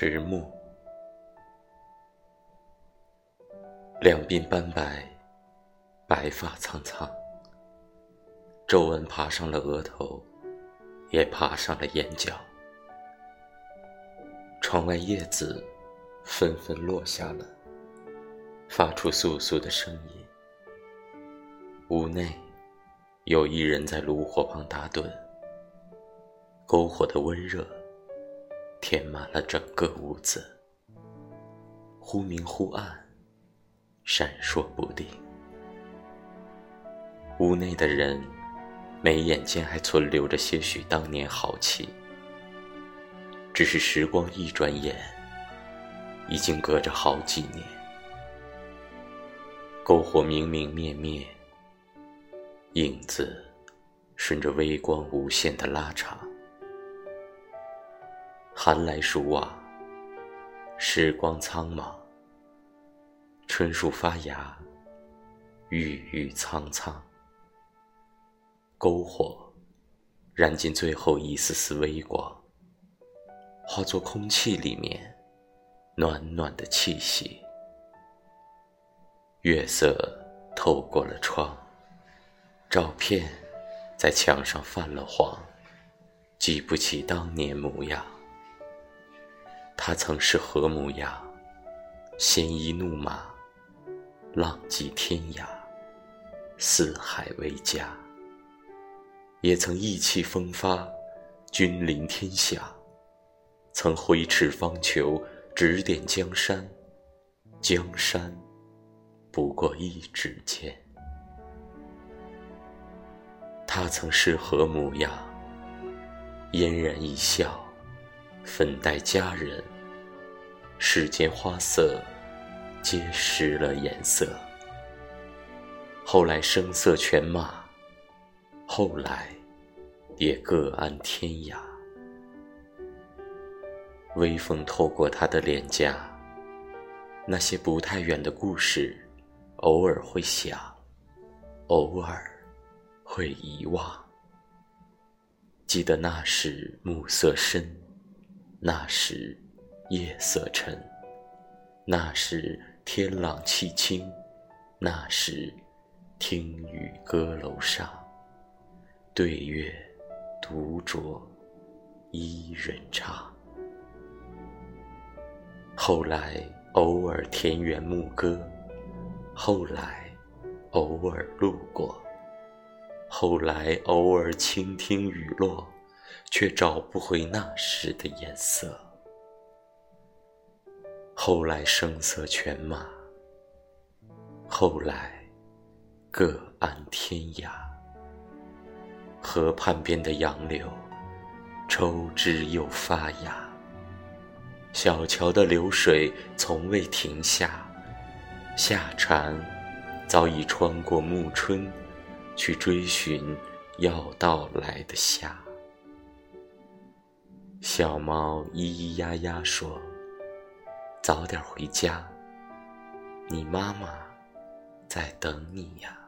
迟暮，两鬓斑白，白发苍苍，皱纹爬上了额头，也爬上了眼角。窗外叶子纷纷落下了，发出簌簌的声音。屋内有一人在炉火旁打盹，篝火的温热。填满了整个屋子，忽明忽暗，闪烁不定。屋内的人眉眼间还存留着些许当年豪气，只是时光一转眼，已经隔着好几年。篝火明明灭灭，影子顺着微光无限的拉长。寒来暑往，时光苍茫。春树发芽，郁郁苍苍。篝火燃尽最后一丝丝微光，化作空气里面暖暖的气息。月色透过了窗，照片在墙上泛了黄，记不起当年模样。他曾是何模样？鲜衣怒马，浪迹天涯，四海为家。也曾意气风发，君临天下。曾挥斥方遒，指点江山。江山不过一指间。他曾是何模样？嫣然一笑。粉黛佳人，世间花色皆失了颜色。后来声色犬马，后来也各安天涯。微风透过他的脸颊，那些不太远的故事，偶尔会想，偶尔会遗忘。记得那时暮色深。那时，夜色沉；那时，天朗气清；那时，听雨歌楼上，对月独酌一人唱。后来，偶尔田园牧歌；后来，偶尔路过；后来，偶尔倾听雨落。却找不回那时的颜色。后来声色犬马，后来各安天涯。河畔边的杨柳，抽枝又发芽。小桥的流水从未停下，夏蝉早已穿过暮春，去追寻要到来的夏。小猫咿咿呀呀说：“早点回家，你妈妈在等你呀。”